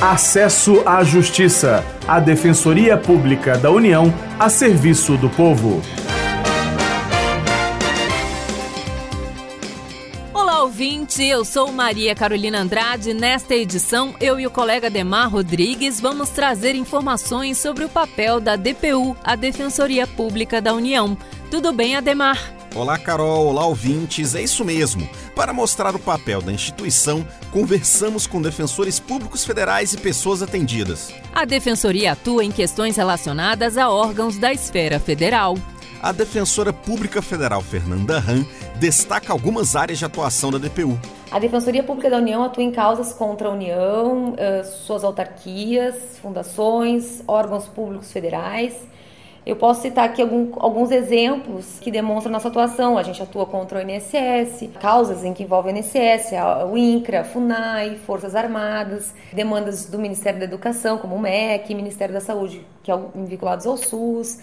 Acesso à Justiça, a Defensoria Pública da União a serviço do povo. Olá, ouvinte. Eu sou Maria Carolina Andrade. Nesta edição, eu e o colega Demar Rodrigues vamos trazer informações sobre o papel da DPU, a Defensoria Pública da União. Tudo bem, Ademar? Olá, Carol. Olá, ouvintes. É isso mesmo. Para mostrar o papel da instituição, conversamos com defensores públicos federais e pessoas atendidas. A Defensoria atua em questões relacionadas a órgãos da esfera federal. A defensora pública federal Fernanda Han destaca algumas áreas de atuação da DPU. A Defensoria Pública da União atua em causas contra a União, eh, suas autarquias, fundações, órgãos públicos federais eu posso citar aqui algum, alguns exemplos que demonstram nossa atuação. A gente atua contra o INSS, causas em que envolvem o INSS, o INCRA, FUNAI, Forças Armadas, demandas do Ministério da Educação, como o MEC, Ministério da Saúde, que é vinculados ao SUS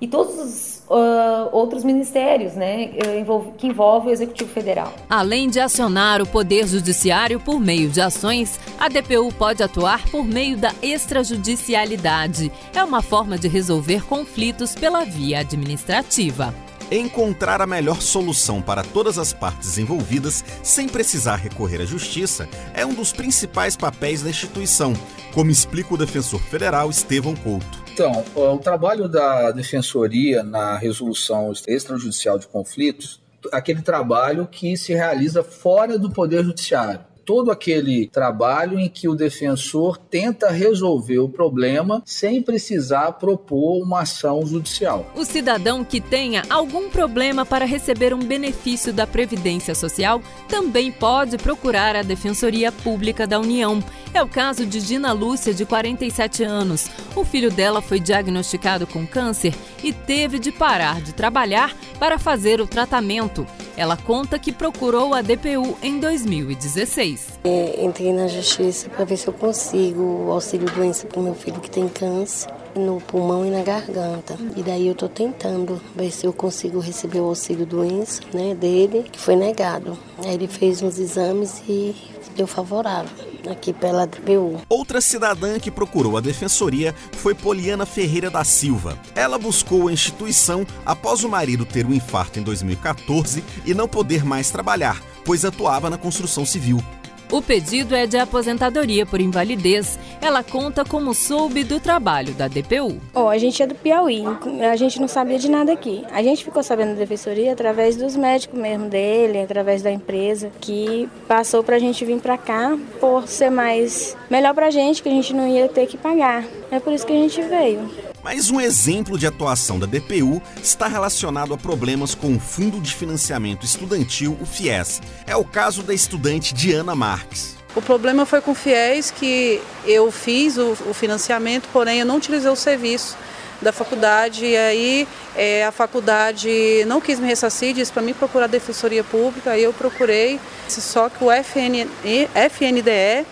e todos os uh, outros ministérios né, eh, que envolvem o Executivo Federal. Além de acionar o Poder Judiciário por meio de ações, a DPU pode atuar por meio da extrajudicialidade. É uma forma de resolver conflitos pela via administrativa. Encontrar a melhor solução para todas as partes envolvidas sem precisar recorrer à justiça é um dos principais papéis da instituição, como explica o defensor federal Estevão Couto. Então, o trabalho da defensoria na resolução extrajudicial de conflitos, aquele trabalho que se realiza fora do poder judiciário todo aquele trabalho em que o defensor tenta resolver o problema sem precisar propor uma ação judicial. O cidadão que tenha algum problema para receber um benefício da Previdência Social também pode procurar a Defensoria Pública da União. É o caso de Dina Lúcia, de 47 anos. O filho dela foi diagnosticado com câncer e teve de parar de trabalhar para fazer o tratamento. Ela conta que procurou a DPU em 2016. É, entrei na justiça para ver se eu consigo auxílio doença para o meu filho que tem câncer no pulmão e na garganta. E daí eu estou tentando ver se eu consigo receber o auxílio doença né, dele, que foi negado. Aí ele fez uns exames e deu favorável aqui pela DPU. Outra cidadã que procurou a defensoria foi Poliana Ferreira da Silva. Ela buscou a instituição após o marido ter um infarto em 2014 e não poder mais trabalhar, pois atuava na construção civil. O pedido é de aposentadoria por invalidez. Ela conta como soube do trabalho da DPU. Oh, a gente é do Piauí, a gente não sabia de nada aqui. A gente ficou sabendo da defensoria através dos médicos mesmo dele, através da empresa, que passou para a gente vir para cá por ser mais melhor para a gente, que a gente não ia ter que pagar. É por isso que a gente veio. Mas um exemplo de atuação da DPU está relacionado a problemas com o Fundo de Financiamento Estudantil, o FIES. É o caso da estudante Diana Marques. O problema foi com o FIES que eu fiz o, financiamento, porém eu não utilizei o serviço da faculdade e aí é, a faculdade não quis me ressarcir, disse para mim procurar a Defensoria Pública, aí eu procurei, só que o FN, FNDE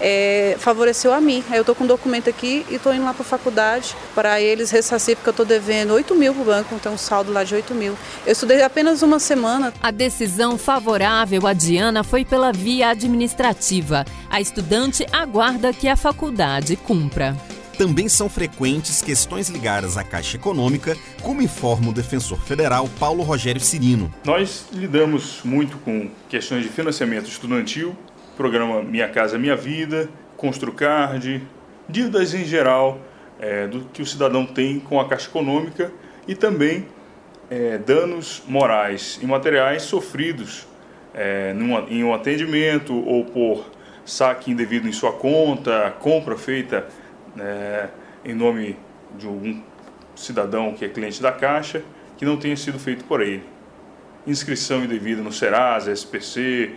é, favoreceu a mim. Eu estou com um documento aqui e estou indo lá para a faculdade para eles ressarcir, porque eu estou devendo 8 mil para o banco, tem um saldo lá de 8 mil. Eu estudei apenas uma semana. A decisão favorável a Diana foi pela via administrativa. A estudante aguarda que a faculdade cumpra também são frequentes questões ligadas à Caixa Econômica, como informa o defensor federal Paulo Rogério Cirino. Nós lidamos muito com questões de financiamento estudantil, programa Minha Casa Minha Vida, Construcard, dívidas em geral é, do que o cidadão tem com a Caixa Econômica e também é, danos morais e materiais sofridos é, numa, em um atendimento ou por saque indevido em sua conta, compra feita é, em nome de algum cidadão que é cliente da Caixa que não tenha sido feito por ele. Inscrição indevida no Serasa, SPC,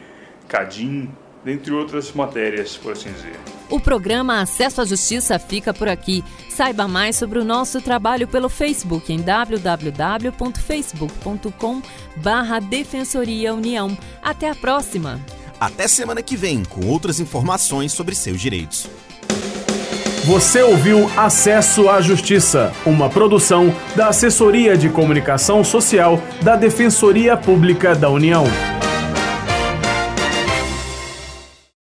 CADIM, dentre outras matérias, por assim dizer. O programa Acesso à Justiça fica por aqui. Saiba mais sobre o nosso trabalho pelo Facebook em www.facebook.com barra Defensoria União. Até a próxima! Até semana que vem com outras informações sobre seus direitos. Você ouviu Acesso à Justiça, uma produção da Assessoria de Comunicação Social da Defensoria Pública da União.